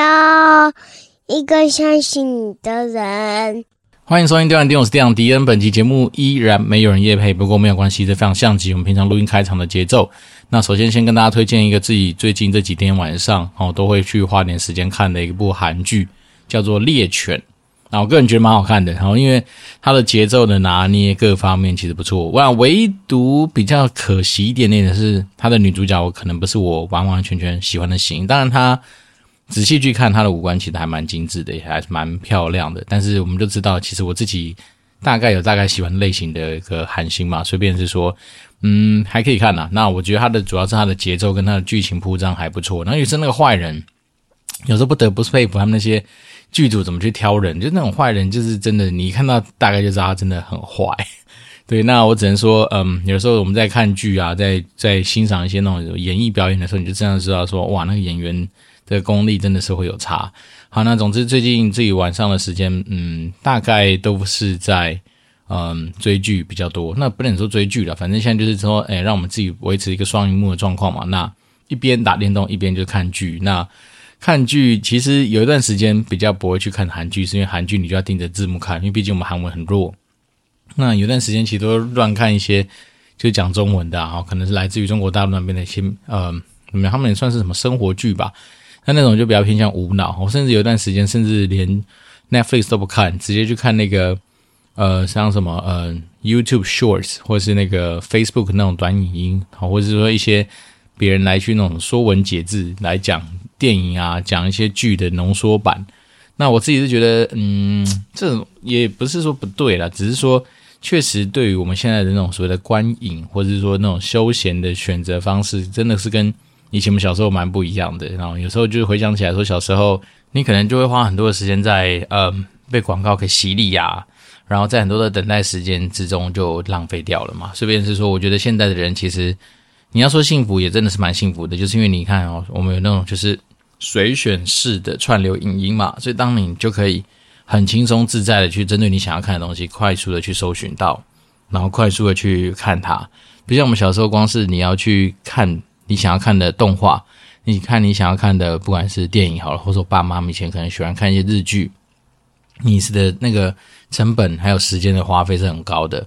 要一个相信你的人。欢迎收听《电玩店》，我是电玩迪恩。本期节目依然没有人夜配，不过没有关系，这非常像极我们平常录音开场的节奏。那首先先跟大家推荐一个自己最近这几天晚上哦都会去花点时间看的一部韩剧，叫做《猎犬》。那我个人觉得蛮好看的，然后因为它的节奏的拿捏各方面其实不错。哇，唯独比较可惜一点点的是，它的女主角我可能不是我完完全全喜欢的型。当然她。仔细去看他的五官，其实还蛮精致的，也还蛮漂亮的。但是我们就知道，其实我自己大概有大概喜欢类型的一个韩星嘛，随便是说，嗯，还可以看呐。那我觉得他的主要是他的节奏跟他的剧情铺张还不错。然后也是那个坏人，有时候不得不佩服他们那些剧组怎么去挑人，就那种坏人，就是真的，你一看到大概就知道他真的很坏。对，那我只能说，嗯，有时候我们在看剧啊，在在欣赏一些那种演艺表演的时候，你就这样知道说，哇，那个演员。的功力真的是会有差。好，那总之最近自己晚上的时间，嗯，大概都是在嗯追剧比较多。那不能说追剧了，反正现在就是说，哎，让我们自己维持一个双荧幕的状况嘛。那一边打电动一边就看剧。那看剧其实有一段时间比较不会去看韩剧，是因为韩剧你就要盯着字幕看，因为毕竟我们韩文很弱。那有段时间其实都乱看一些就讲中文的啊，可能是来自于中国大陆那边的一些，嗯，他们也算是什么生活剧吧。那那种就比较偏向无脑，我甚至有一段时间甚至连 Netflix 都不看，直接去看那个呃像什么呃 YouTube Shorts 或是那个 Facebook 那种短影音，好，或者是说一些别人来去那种说文解字来讲电影啊，讲一些剧的浓缩版。那我自己是觉得，嗯，这种也不是说不对啦，只是说确实对于我们现在的那种所谓的观影或者是说那种休闲的选择方式，真的是跟。以前我们小时候蛮不一样的，然后有时候就是回想起来说，小时候你可能就会花很多的时间在呃被广告给洗礼呀，然后在很多的等待时间之中就浪费掉了嘛。顺便是说，我觉得现在的人其实你要说幸福，也真的是蛮幸福的，就是因为你看哦，我们有那种就是随选式的串流影音嘛，所以当你就可以很轻松自在的去针对你想要看的东西，快速的去搜寻到，然后快速的去看它，不像我们小时候，光是你要去看。你想要看的动画，你看你想要看的，不管是电影好了，或者说爸妈以前可能喜欢看一些日剧，你是的那个成本还有时间的花费是很高的。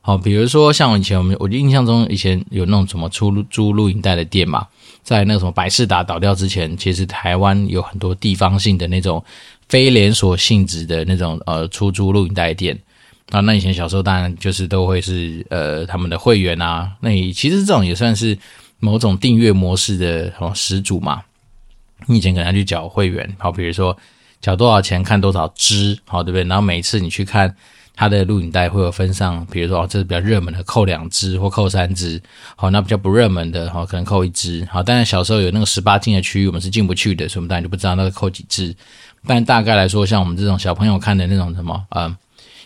好，比如说像我以前我们，我印象中以前有那种什么出租录影带的店嘛，在那个什么百事达倒掉之前，其实台湾有很多地方性的那种非连锁性质的那种呃出租录影带店啊。那以前小时候当然就是都会是呃他们的会员啊，那其实这种也算是。某种订阅模式的什么始祖嘛，你以前可能要去缴会员，好，比如说缴多少钱看多少支，好，对不对？然后每次你去看他的录影带会有分上，比如说哦，这是比较热门的，扣两支或扣三支，好，那比较不热门的，好，可能扣一支，好。当然小时候有那个十八禁的区域，我们是进不去的，所以我们当然就不知道那个扣几支。但大概来说，像我们这种小朋友看的那种什么，嗯。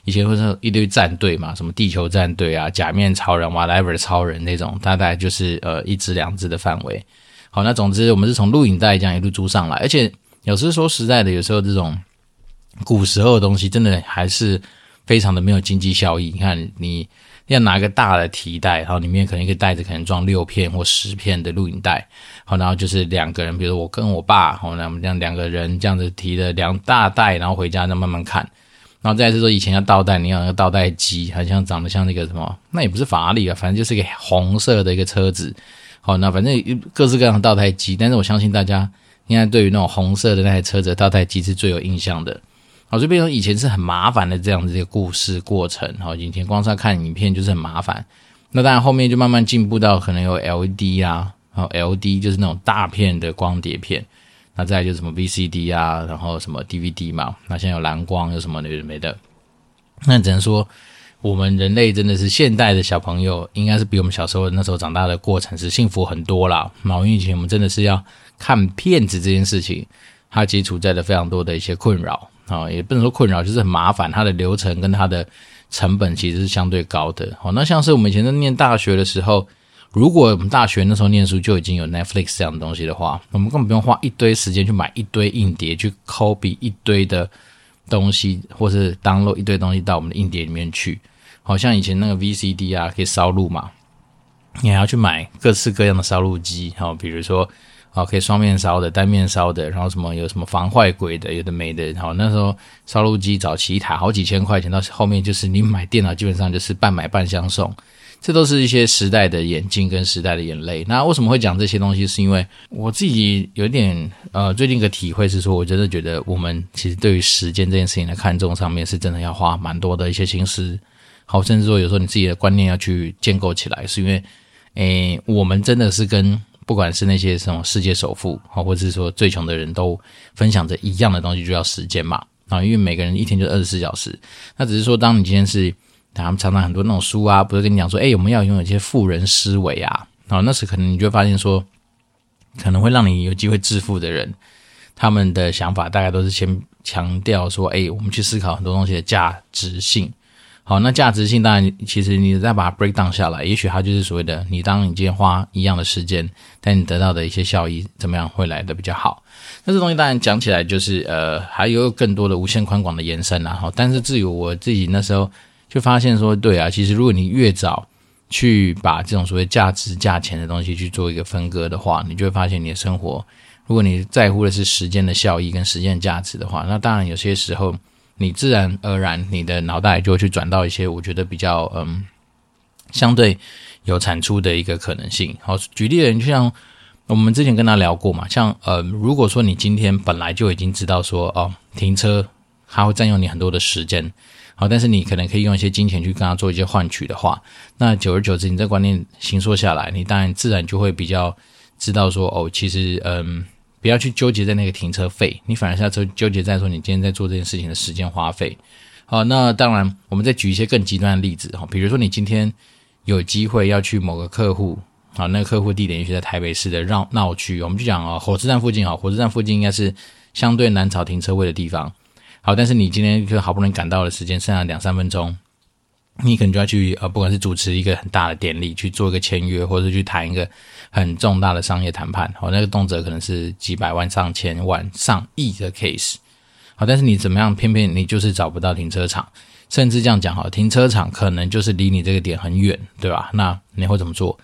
以前会是一堆战队嘛，什么地球战队啊、假面超人、whatever 超人那种，大概就是呃一支两支的范围。好，那总之我们是从录影带这样一路租上来，而且有时说实在的，有时候这种古时候的东西真的还是非常的没有经济效益。你看，你要拿个大的提袋，然后里面可能一个袋子可能装六片或十片的录影带，好，然后就是两个人，比如我跟我爸，好，那我们这样两个人这样子提着两大袋，然后回家再慢慢看。然后再是说，以前要倒带，你要那个倒带机，好像长得像那个什么，那也不是法拉利啊，反正就是一个红色的一个车子。好，那反正各式各样的倒带机，但是我相信大家应该对于那种红色的那台车子的倒带机是最有印象的。好，就变成以前是很麻烦的这样子一个故事过程。好，以前光是要看影片就是很麻烦。那当然后面就慢慢进步到可能有 LED 啊，然后 LD 就是那种大片的光碟片。那再就是什么 VCD 啊，然后什么 DVD 嘛。那现在有蓝光，有什么的没的。那只能说，我们人类真的是现代的小朋友，应该是比我们小时候那时候长大的过程是幸福很多啦。因为以前我们真的是要看片子这件事情，它其实处在了非常多的一些困扰啊，也不能说困扰，就是很麻烦。它的流程跟它的成本其实是相对高的。好，那像是我们以前在念大学的时候。如果我们大学那时候念书就已经有 Netflix 这样的东西的话，我们根本不用花一堆时间去买一堆硬碟，去 copy 一堆的东西，或是 download 一堆东西到我们的硬碟里面去。好像以前那个 VCD 啊，可以烧录嘛，你还要去买各式各样的烧录机，好，比如说啊，可以双面烧的、单面烧的，然后什么有什么防坏鬼的，有的没的。好，那时候烧录机早期一台好几千块钱，到后面就是你买电脑基本上就是半买半相送，这都是一些时代的眼镜跟时代的眼泪。那为什么会讲这些东西？是因为我自己有点呃，最近一个体会是说，我真的觉得我们其实对于时间这件事情的看重上面，是真的要花蛮多的一些心思。好，甚至说有时候你自己的观念要去建构起来，是因为诶，我们真的是跟。不管是那些什么世界首富好，或者是说最穷的人都分享着一样的东西，就叫时间嘛啊，因为每个人一天就二十四小时。那只是说，当你今天是他们常常很多那种书啊，不是跟你讲说，哎，我们要拥有一些富人思维啊，啊，那时可能你就会发现说，可能会让你有机会致富的人，他们的想法大概都是先强调说，哎，我们去思考很多东西的价值性。好，那价值性当然，其实你再把它 break down 下来，也许它就是所谓的，你当你今天花一样的时间，但你得到的一些效益怎么样会来的比较好？那这东西当然讲起来就是呃，还有更多的无限宽广的延伸啦。哈，但是至于我自己那时候就发现说，对啊，其实如果你越早去把这种所谓价值、价钱的东西去做一个分割的话，你就会发现你的生活，如果你在乎的是时间的效益跟时间价值的话，那当然有些时候。你自然而然，你的脑袋就会去转到一些我觉得比较嗯，相对有产出的一个可能性。好，举例的人就像我们之前跟他聊过嘛，像呃，如果说你今天本来就已经知道说哦，停车它会占用你很多的时间，好，但是你可能可以用一些金钱去跟他做一些换取的话，那久而久之，你这观念形塑下来，你当然自然就会比较知道说哦，其实嗯。不要去纠结在那个停车费，你反而是要纠纠结在说你今天在做这件事情的时间花费。好，那当然，我们再举一些更极端的例子哈，比如说你今天有机会要去某个客户，好，那个客户地点也许在台北市的闹闹区，我们就讲啊，火车站附近，啊，火车站附近应该是相对难找停车位的地方。好，但是你今天就好不容易赶到的时间，剩下两三分钟。你可能就要去呃，不管是主持一个很大的典礼，去做一个签约，或者是去谈一个很重大的商业谈判，好，那个动辄可能是几百万、上千万、上亿的 case，好，但是你怎么样，偏偏你就是找不到停车场，甚至这样讲，好，停车场可能就是离你这个点很远，对吧？那你会怎么做？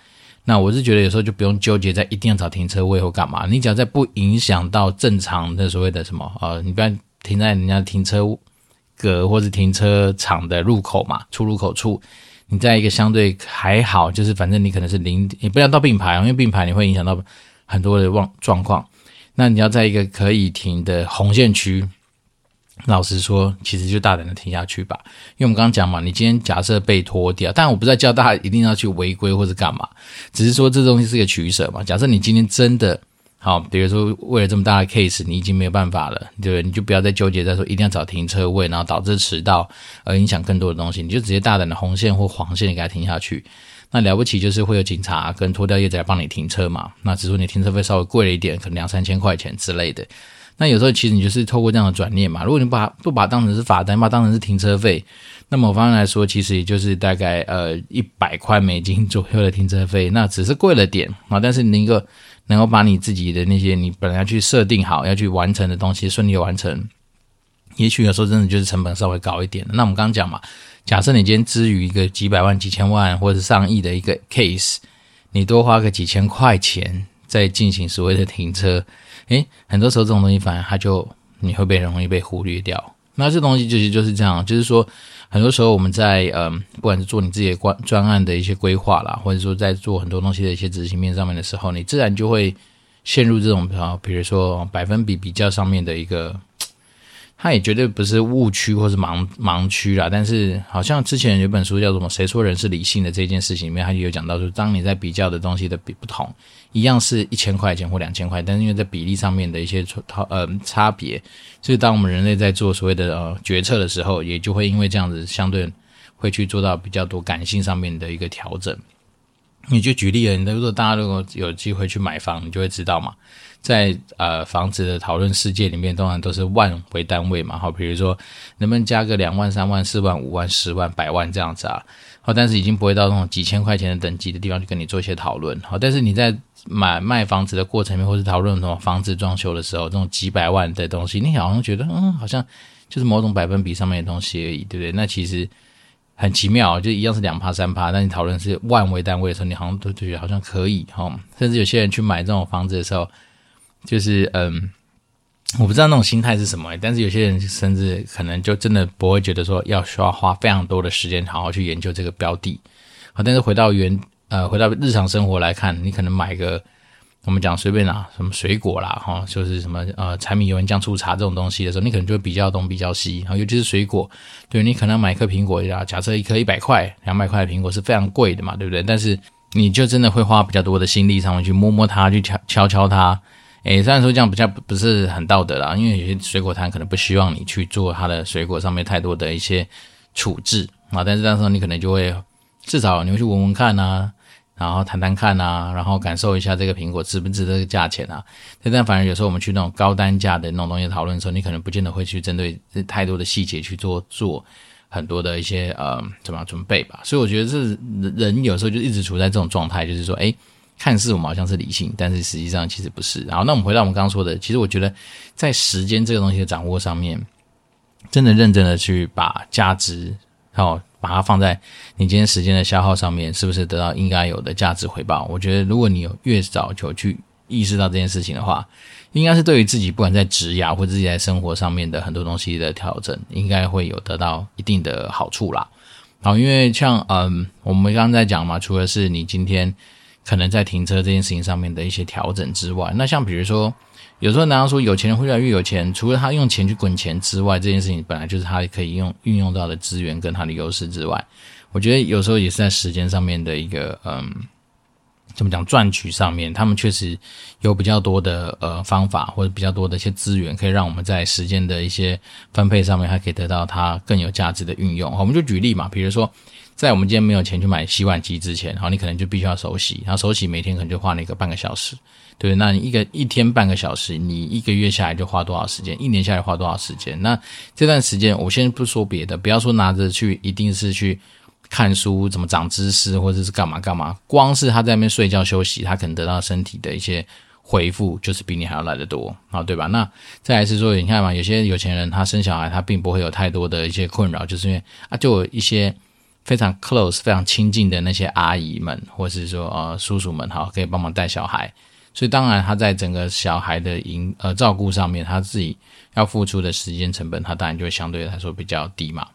那我是觉得有时候就不用纠结在一定要找停车位或干嘛，你只要在不影响到正常的所谓的什么，呃，你不要停在人家停车格或者停车场的入口嘛，出入口处，你在一个相对还好，就是反正你可能是零，你不要到并排，因为并排你会影响到很多的状状况。那你要在一个可以停的红线区，老实说，其实就大胆的停下去吧。因为我们刚刚讲嘛，你今天假设被拖掉，但我不是在叫大家一定要去违规或者干嘛，只是说这东西是个取舍嘛。假设你今天真的。好，比如说为了这么大的 case，你已经没有办法了，对不对？你就不要再纠结在说一定要找停车位，然后导致迟到而影响更多的东西，你就直接大胆的红线或黄线给它停下去。那了不起就是会有警察跟拖吊业者来帮你停车嘛。那只是说你停车费稍微贵了一点，可能两三千块钱之类的。那有时候其实你就是透过这样的转念嘛。如果你把不把它当成是罚单，把当成是停车费，那么我方来说，其实也就是大概呃一百块美金左右的停车费，那只是贵了点啊，但是你一个。能够把你自己的那些你本来要去设定好要去完成的东西顺利完成，也许有时候真的就是成本稍微高一点。那我们刚刚讲嘛，假设你今天之于一个几百万、几千万或者上亿的一个 case，你多花个几千块钱在进行所谓的停车，诶，很多时候这种东西反而它就你会被容易被忽略掉。那这东西就是就是这样，就是说。很多时候，我们在嗯，不管是做你自己的专专案的一些规划啦，或者说在做很多东西的一些执行面上面的时候，你自然就会陷入这种啊，比如说百分比比较上面的一个。它也绝对不是误区或是盲盲区啦，但是好像之前有本书叫什么“谁说人是理性的”这件事情里面，它就有讲到说，当你在比较的东西的比不同，一样是一千块钱或两千块，但是因为在比例上面的一些呃差别，所以当我们人类在做所谓的呃决策的时候，也就会因为这样子相对会去做到比较多感性上面的一个调整。你就举例了，你如果大家如果有机会去买房，你就会知道嘛。在呃房子的讨论世界里面，通常都是万为单位嘛，好，比如说能不能加个两万、三万、四万、五万、十万、百万这样子啊，好，但是已经不会到那种几千块钱的等级的地方去跟你做一些讨论，好，但是你在买卖房子的过程里面，或是讨论什么房子装修的时候，这种几百万的东西，你好像觉得嗯，好像就是某种百分比上面的东西而已，对不对？那其实很奇妙，就一样是两趴三趴，但你讨论是万为单位的时候，你好像都觉得好像可以哈，甚至有些人去买这种房子的时候。就是嗯，我不知道那种心态是什么，但是有些人甚至可能就真的不会觉得说要需要花非常多的时间好好去研究这个标的。好，但是回到原呃，回到日常生活来看，你可能买个。我们讲随便拿什么水果啦，哈，就是什么呃柴米油盐酱醋茶这种东西的时候，你可能就会比较东比较西，然后尤其是水果，对，你可能买一颗苹果呀，假设一颗一百块、两百块的苹果是非常贵的嘛，对不对？但是你就真的会花比较多的心力上面去摸摸它，去敲敲敲它。诶，虽然说这样比较不是很道德啦，因为有些水果摊可能不希望你去做它的水果上面太多的一些处置啊，但是这时候你可能就会至少你会去闻闻看啊。然后谈谈看啊，然后感受一下这个苹果值不值这个价钱啊？但反而有时候我们去那种高单价的那种东西讨论的时候，你可能不见得会去针对太多的细节去做做很多的一些呃怎么样准备吧。所以我觉得是人有时候就一直处在这种状态，就是说，诶，看似我们好像是理性，但是实际上其实不是。然后那我们回到我们刚刚说的，其实我觉得在时间这个东西的掌握上面，真的认真的去把价值好。把它放在你今天时间的消耗上面，是不是得到应该有的价值回报？我觉得，如果你有越早就去意识到这件事情的话，应该是对于自己不管在职涯或自己在生活上面的很多东西的调整，应该会有得到一定的好处啦。好，因为像嗯，我们刚刚在讲嘛，除了是你今天可能在停车这件事情上面的一些调整之外，那像比如说。有时候，难道说有钱人会越来越有钱？除了他用钱去滚钱之外，这件事情本来就是他可以用运用到的资源跟他的优势之外，我觉得有时候也是在时间上面的一个嗯，怎么讲赚取上面，他们确实有比较多的呃方法或者比较多的一些资源，可以让我们在时间的一些分配上面，还可以得到它更有价值的运用。我们就举例嘛，比如说。在我们今天没有钱去买洗碗机之前，好，你可能就必须要手洗，然后手洗每天可能就花那个半个小时，对，那你一个一天半个小时，你一个月下来就花多少时间？一年下来花多少时间？那这段时间，我先不说别的，不要说拿着去，一定是去看书，怎么长知识，或者是干嘛干嘛，光是他在那边睡觉休息，他可能得到身体的一些回复，就是比你还要来得多，好，对吧？那再来是说，你看嘛，有些有钱人他生小孩，他并不会有太多的一些困扰，就是因为啊，就有一些。非常 close、非常亲近的那些阿姨们，或是说呃叔叔们，哈，可以帮忙带小孩。所以当然他在整个小孩的营呃照顾上面，他自己要付出的时间成本，他当然就会相对来说比较低嘛。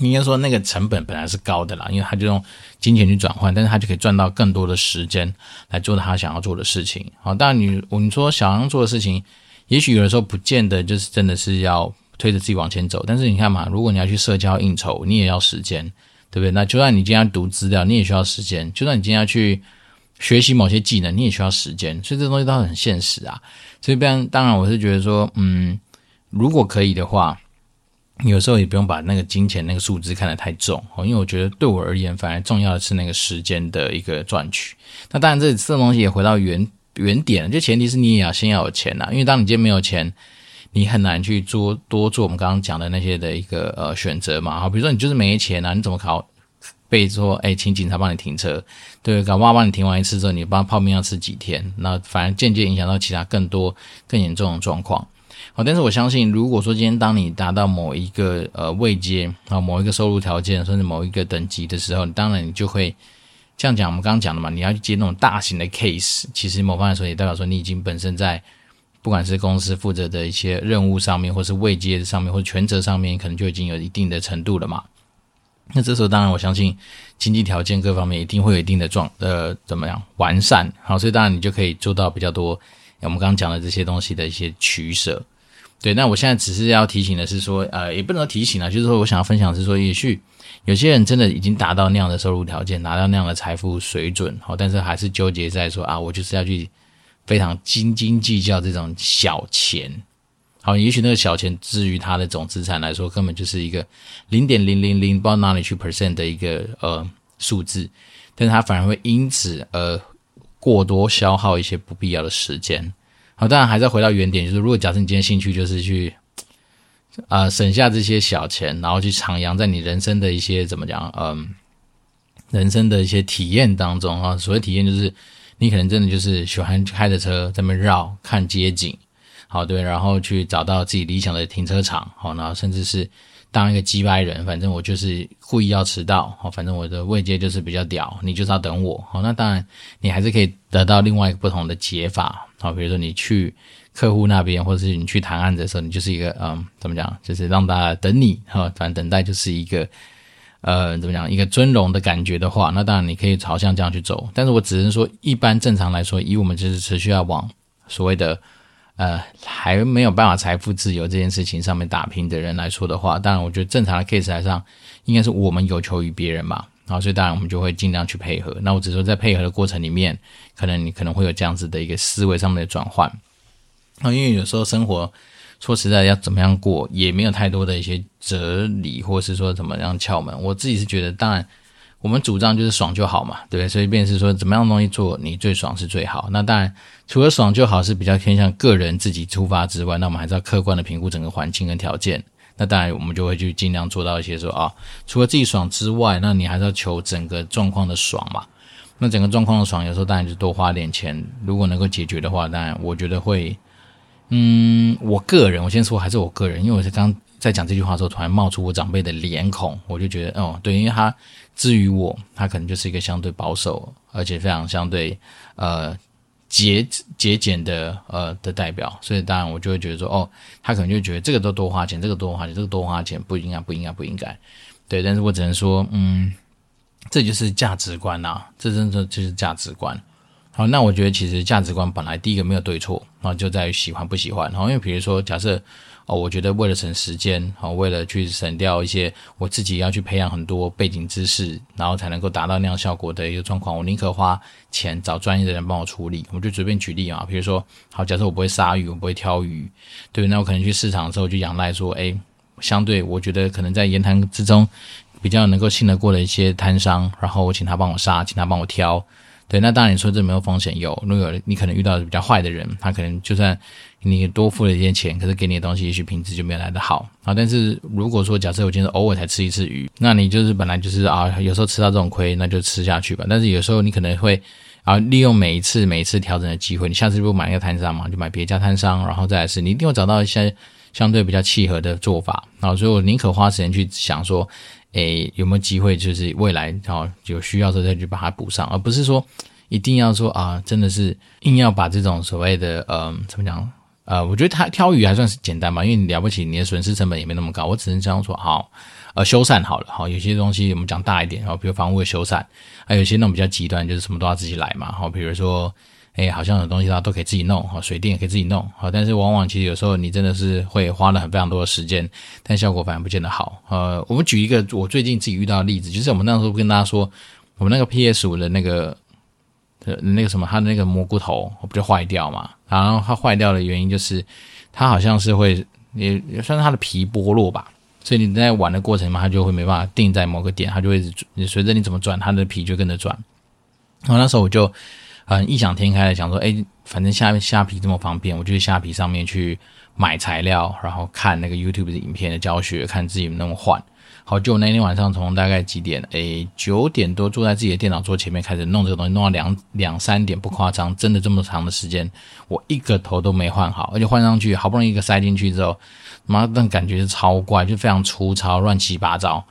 应该说那个成本本来是高的啦，因为他就用金钱去转换，但是他就可以赚到更多的时间来做他想要做的事情。好，当然你我们说想要做的事情，也许有的时候不见得就是真的是要推着自己往前走，但是你看嘛，如果你要去社交应酬，你也要时间。对不对？那就算你今天要读资料，你也需要时间；就算你今天要去学习某些技能，你也需要时间。所以这东西都很现实啊。所以，当当然，我是觉得说，嗯，如果可以的话，有时候也不用把那个金钱那个数字看得太重。因为我觉得对我而言，反而重要的是那个时间的一个赚取。那当然，这这东西也回到原原点，就前提是你也要先要有钱呐。因为当你今天没有钱。你很难去做多做我们刚刚讲的那些的一个呃选择嘛，好，比如说你就是没钱啊，你怎么考被说哎，请警察帮你停车，对，搞不好帮你停完一次之后，你帮泡面要吃几天，那反而间接影响到其他更多更严重的状况。好，但是我相信，如果说今天当你达到某一个呃位阶啊，某一个收入条件，甚至某一个等级的时候，你当然你就会这样讲，我们刚刚讲的嘛，你要去接那种大型的 case，其实某方面来说也代表说你已经本身在。不管是公司负责的一些任务上面，或是位阶上面，或者权责上面，可能就已经有一定的程度了嘛。那这时候，当然我相信经济条件各方面一定会有一定的状呃怎么样完善，好，所以当然你就可以做到比较多我们刚刚讲的这些东西的一些取舍。对，那我现在只是要提醒的是说，呃，也不能提醒啊，就是说我想要分享是说，也许有些人真的已经达到那样的收入条件，拿到那样的财富水准，好，但是还是纠结在说啊，我就是要去。非常斤斤计较这种小钱，好，也许那个小钱，至于他的总资产来说，根本就是一个零点零零零不知道哪里去 percent 的一个呃数字，但是他反而会因此而过多消耗一些不必要的时间。好，当然还是要回到原点，就是如果假设你今天兴趣就是去啊、省下这些小钱，然后去徜徉在你人生的一些怎么讲，嗯，人生的一些体验当中啊，所谓体验就是。你可能真的就是喜欢开着车在那绕看街景，好，对，然后去找到自己理想的停车场，好，然后甚至是当一个机掰人，反正我就是故意要迟到，好，反正我的位阶就是比较屌，你就是要等我，好，那当然你还是可以得到另外一个不同的解法，好，比如说你去客户那边，或者是你去谈案子的时候，你就是一个嗯，怎么讲，就是让大家等你，哈，反正等待就是一个呃，怎么讲，一个尊荣的感觉的话，那当然你可以朝向这样去走，但是我只能说，一般正常来说，以我们就是持续要往所谓的。呃，还没有办法财富自由这件事情上面打拼的人来说的话，当然，我觉得正常的 case 来上，应该是我们有求于别人嘛，然后所以当然我们就会尽量去配合。那我只说在配合的过程里面，可能你可能会有这样子的一个思维上面的转换。那因为有时候生活说实在要怎么样过，也没有太多的一些哲理，或是说怎么样窍门。我自己是觉得，当然。我们主张就是爽就好嘛，对不对？所以便是说，怎么样的东西做你最爽是最好。那当然，除了爽就好是比较偏向个人自己出发之外，那我们还是要客观的评估整个环境跟条件。那当然，我们就会去尽量做到一些说啊，除了自己爽之外，那你还是要求整个状况的爽嘛。那整个状况的爽，有时候当然就多花点钱，如果能够解决的话，当然我觉得会，嗯，我个人我先说还是我个人，因为我是刚在讲这句话的时候，突然冒出我长辈的脸孔，我就觉得哦，对，因为他。至于我，他可能就是一个相对保守，而且非常相对呃节节俭的呃的代表，所以当然我就会觉得说，哦，他可能就觉得这个都多花钱，这个多花钱，这个多花钱不应该，不应该，不应该，对。但是我只能说，嗯，这就是价值观呐、这真的就是价值观。好，那我觉得其实价值观本来第一个没有对错，然后就在于喜欢不喜欢。然后因为比如说假设。哦，我觉得为了省时间，好，为了去省掉一些我自己要去培养很多背景知识，然后才能够达到那样效果的一个状况，我宁可花钱找专业的人帮我处理。我就随便举例啊，比如说，好，假设我不会杀鱼，我不会挑鱼，对，那我可能去市场的时候就仰赖说，诶，相对我觉得可能在言谈之中比较能够信得过的一些摊商，然后我请他帮我杀，请他帮我挑。对，那当然你说这没有风险，有，如果有你可能遇到比较坏的人，他可能就算你多付了一些钱，可是给你的东西也许品质就没有来得好啊。但是如果说假设我今天偶尔才吃一次鱼，那你就是本来就是啊，有时候吃到这种亏，那就吃下去吧。但是有时候你可能会啊，利用每一次每一次调整的机会，你下次不买一个摊商嘛，就买别家摊商，然后再来是，你一定会找到一些相对比较契合的做法啊。所以我宁可花时间去想说。诶，有没有机会就是未来哦有需要的时候再去把它补上，而不是说一定要说啊，真的是硬要把这种所谓的呃怎么讲呃，我觉得他挑鱼还算是简单嘛，因为你了不起，你的损失成本也没那么高。我只能这样说，好，呃，修缮好了，好，有些东西我们讲大一点，好，比如房屋的修缮，还有一些那种比较极端，就是什么都要自己来嘛，好，比如说。哎，好像有东西它都可以自己弄，哈，水电也可以自己弄，哈，但是往往其实有时候你真的是会花了很非常多的时间，但效果反而不见得好。呃，我们举一个我最近自己遇到的例子，就是我们那时候跟大家说，我们那个 PS 五的那个的那个什么，它的那个蘑菇头不就坏掉嘛？然后它坏掉的原因就是它好像是会也也算是它的皮剥落吧，所以你在玩的过程嘛，它就会没办法定在某个点，它就会你随着你怎么转，它的皮就跟着转。然后那时候我就。很，异想天开的想说，哎，反正虾虾皮这么方便，我就去虾皮上面去买材料，然后看那个 YouTube 的影片的教学，看自己能不能换。好，就那天晚上从大概几点，哎，九点多坐在自己的电脑桌前面开始弄这个东西，弄到两两三点，不夸张，真的这么长的时间，我一个头都没换好，而且换上去好不容易一个塞进去之后，妈，那感觉是超怪，就非常粗糙，乱七八糟。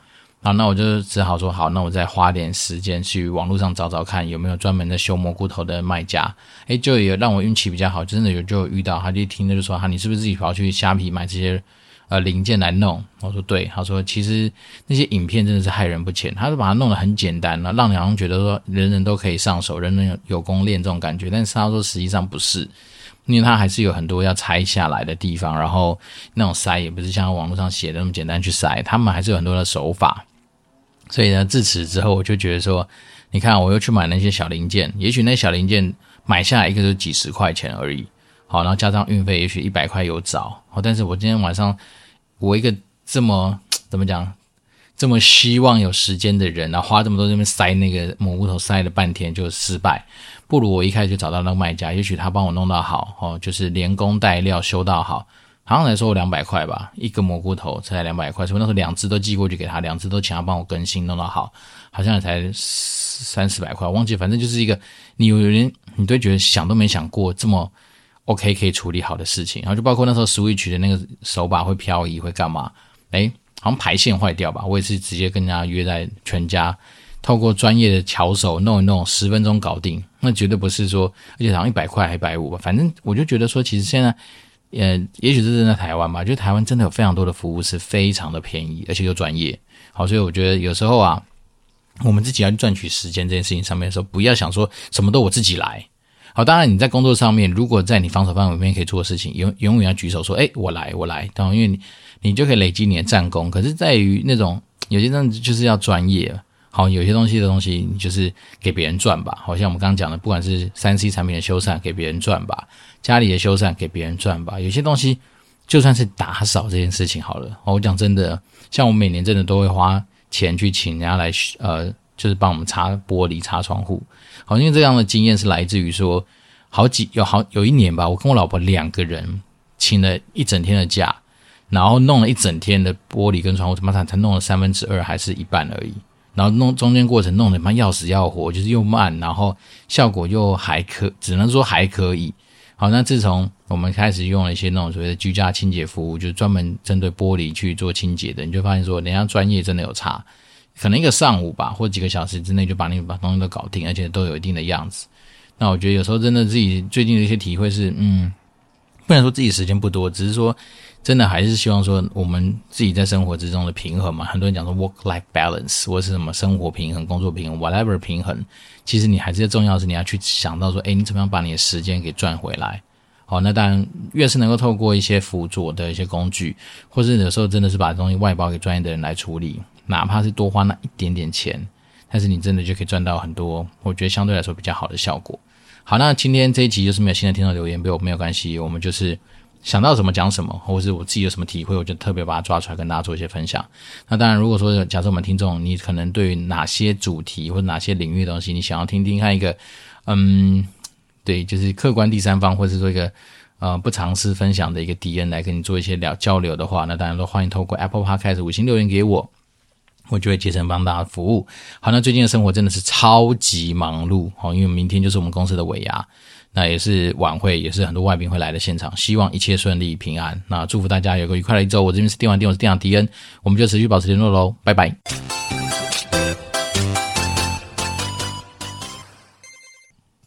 好，那我就只好说好，那我再花点时间去网络上找找看有没有专门的修蘑菇头的卖家。诶，就也让我运气比较好，真的有就有遇到，他就听他就说哈，你是不是自己跑去虾皮买这些呃零件来弄？我说对，他说其实那些影片真的是害人不浅，他是把它弄得很简单，让你好像觉得说人人都可以上手，人人有有功练这种感觉。但是他说实际上不是，因为他还是有很多要拆下来的地方，然后那种塞也不是像网络上写的那么简单去塞，他们还是有很多的手法。所以呢，自此之后，我就觉得说，你看，我又去买那些小零件，也许那小零件买下来一个就几十块钱而已，好，然后加上运费，也许一百块有找，好，但是我今天晚上，我一个这么 怎么讲，这么希望有时间的人，然后花这么多这边塞那个蘑菇头，塞了半天就失败，不如我一开始就找到那个卖家，也许他帮我弄到好，哦，就是连工带料修到好。好像来说我两百块吧，一个蘑菇头才两百块，所以那时候两只都寄过去给他，两只都请他帮我更新弄到好，好像也才三四百块，忘记，反正就是一个你有人你都觉得想都没想过这么 OK 可以处理好的事情，然后就包括那时候 Switch 的那个手把会漂移会干嘛，诶好像排线坏掉吧，我也是直接跟人家约在全家，透过专业的巧手弄一弄，十分钟搞定。那绝对不是说，而且好像一百块还一百五吧，反正我就觉得说，其实现在，呃，也许是真的台湾吧，就台湾真的有非常多的服务是非常的便宜，而且又专业。好，所以我觉得有时候啊，我们自己要赚取时间这件事情上面的时候，不要想说什么都我自己来。好，当然你在工作上面，如果在你防守范围里面可以做的事情，永永远要举手说，哎，我来，我来。当然，因为你你就可以累积你的战功。可是在于那种有些东西就是要专业。好，有些东西的东西，你就是给别人赚吧。好像我们刚刚讲的，不管是三 C 产品的修缮，给别人赚吧；家里的修缮，给别人赚吧。有些东西，就算是打扫这件事情好了。我讲真的，像我每年真的都会花钱去请人家来，呃，就是帮我们擦玻璃、擦窗户。好，因为这样的经验是来自于说，好几有好有一年吧，我跟我老婆两个人请了一整天的假，然后弄了一整天的玻璃跟窗户，他妈才才弄了三分之二，还是一半而已。然后弄中间过程弄得妈要死要活，就是又慢，然后效果又还可，只能说还可以。好，那自从我们开始用了一些那种所谓的居家清洁服务，就是专门针对玻璃去做清洁的，你就发现说，人家专业真的有差，可能一个上午吧，或几个小时之内就把你把东西都搞定，而且都有一定的样子。那我觉得有时候真的自己最近的一些体会是，嗯，不能说自己时间不多，只是说。真的还是希望说，我们自己在生活之中的平衡嘛。很多人讲说 work-life balance 或是什么生活平衡、工作平衡，whatever 平衡，其实你还是重要的是你要去想到说，诶，你怎么样把你的时间给赚回来？好，那当然越是能够透过一些辅佐的一些工具，或是有时候真的是把东西外包给专业的人来处理，哪怕是多花那一点点钱，但是你真的就可以赚到很多，我觉得相对来说比较好的效果。好，那今天这一集就是没有新的听众留言，没有没有关系，我们就是。想到什么讲什么，或者是我自己有什么体会，我就特别把它抓出来跟大家做一些分享。那当然，如果说假设我们听众，你可能对于哪些主题或者哪些领域的东西，你想要听听看一个，嗯，对，就是客观第三方，或者是说一个呃不尝试分享的一个敌人来跟你做一些聊交流的话，那当然都欢迎透过 Apple Podcast 五星留言给我，我就会竭诚帮大家服务。好，那最近的生活真的是超级忙碌，好，因为明天就是我们公司的尾牙。那也是晚会，也是很多外宾会来的现场，希望一切顺利平安。那祝福大家有个愉快的一周。我这边是电玩店，我是店长迪恩，我们就持续保持联络喽，拜拜。